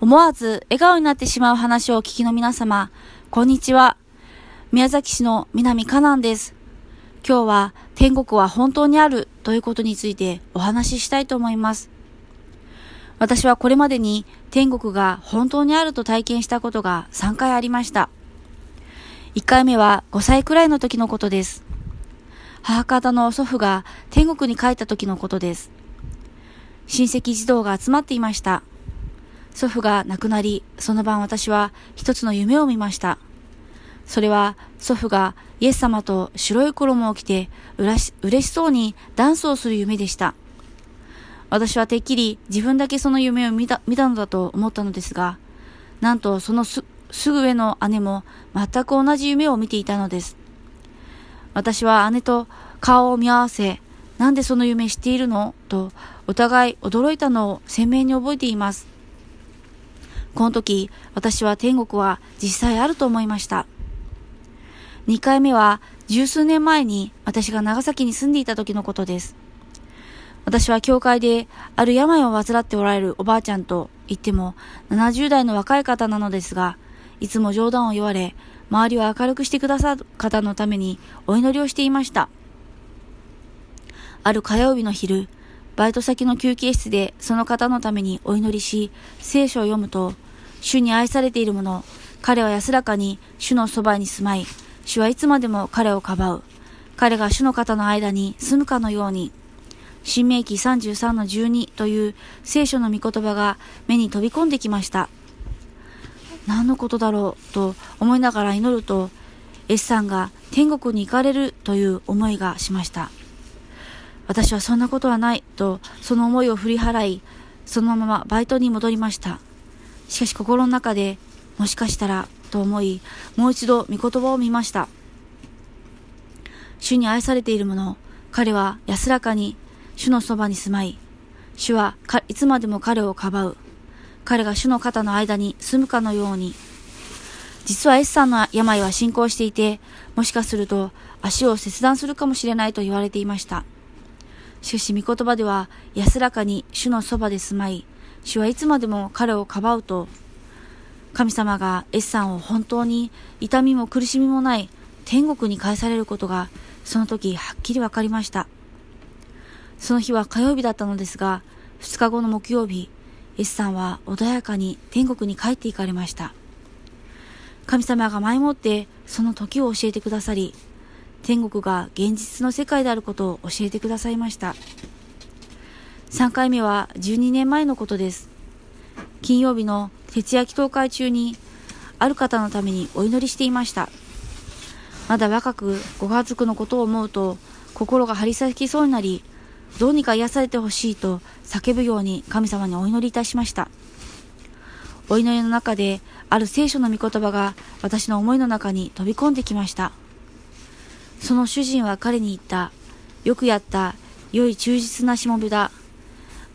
思わず笑顔になってしまう話をお聞きの皆様、こんにちは。宮崎市の南かなんです。今日は天国は本当にあるということについてお話ししたいと思います。私はこれまでに天国が本当にあると体験したことが3回ありました。1回目は5歳くらいの時のことです。母方の祖父が天国に帰った時のことです。親戚児童が集まっていました。祖父が亡くなり、その晩私は一つの夢を見ました。それは祖父がイエス様と白い衣を着てうらし嬉しそうにダンスをする夢でした。私はてっきり自分だけその夢を見た見たのだと思ったのですが、なんとそのすすぐ上の姉も全く同じ夢を見ていたのです。私は姉と顔を見合わせ、なんでその夢知っているの？とお互い驚いたのを鮮明に覚えています。この時、私は天国は実際あると思いました。2回目は十数年前に私が長崎に住んでいた時のことです。私は教会である病を患っておられるおばあちゃんと言っても70代の若い方なのですが、いつも冗談を言われ、周りを明るくしてくださる方のためにお祈りをしていました。ある火曜日の昼、バイト先の休憩室でその方のためにお祈りし、聖書を読むと、主に愛されている者、彼は安らかに主のそばに住まい、主はいつまでも彼をかばう。彼が主の方の間に住むかのように、新明記33の12という聖書の御言葉が目に飛び込んできました。何のことだろうと思いながら祈ると、S さんが天国に行かれるという思いがしました。私はそんなことはないと、その思いを振り払い、そのままバイトに戻りました。しかし心の中で、もしかしたらと思い、もう一度御言葉を見ました。主に愛されている者、彼は安らかに主のそばに住まい、主はいつまでも彼をかばう。彼が主の肩の間に住むかのように。実は S さんの病は進行していて、もしかすると足を切断するかもしれないと言われていました。しかし御言葉では安らかに主のそばで住まい、主はいつまでも彼をかばうと、神様が S さんを本当に痛みも苦しみもない天国に返されることがその時はっきりわかりました。その日は火曜日だったのですが、2日後の木曜日、S さんは穏やかに天国に帰っていかれました。神様が前もってその時を教えてくださり、天国が現実の世界であることを教えてくださいました。3回目は12年前のことです。金曜日の徹夜祈祷会中に、ある方のためにお祈りしていました。まだ若くご家族のことを思うと、心が張り裂きそうになり、どうにか癒されてほしいと叫ぶように神様にお祈りいたしました。お祈りの中で、ある聖書の御言葉が私の思いの中に飛び込んできました。その主人は彼に言った。よくやった。良い忠実なしもべだ。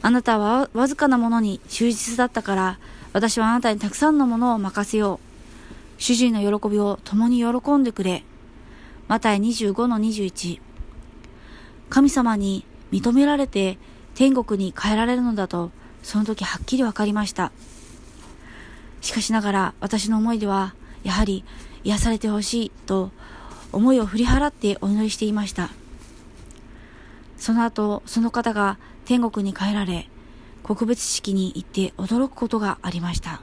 あなたはわずかなものに忠実だったから、私はあなたにたくさんのものを任せよう。主人の喜びを共に喜んでくれ。マタイ25の21。神様に認められて天国に帰られるのだと、その時はっきりわかりました。しかしながら私の思いでは、やはり癒されてほしいと思いを振り払ってお祈りしていました。その後、その方が天国に帰られ、告別式に行って驚くことがありました。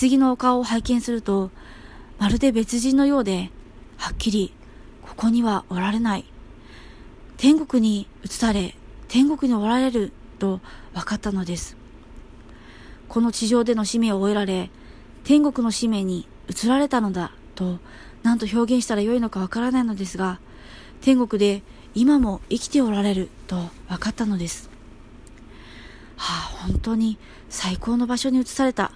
棺のお顔を拝見すると、まるで別人のようで、はっきり、ここにはおられない。天国に移され、天国におられると分かったのです。この地上での使命を終えられ、天国の使命に移られたのだと何と表現したらよいのかわからないのですが、天国で今も生きておられると分かったのです。はあ、本当に最高の場所に移された。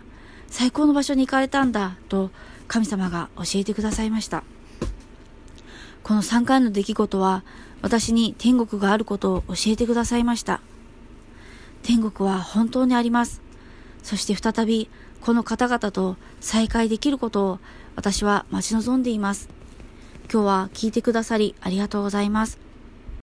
最高の場所に行かれたんだと神様が教えてくださいました。この3回の出来事は私に天国があることを教えてくださいました。天国は本当にあります。そして再びこの方々と再会できることを私は待ち望んでいます。今日は聞いてくださりありがとうございます。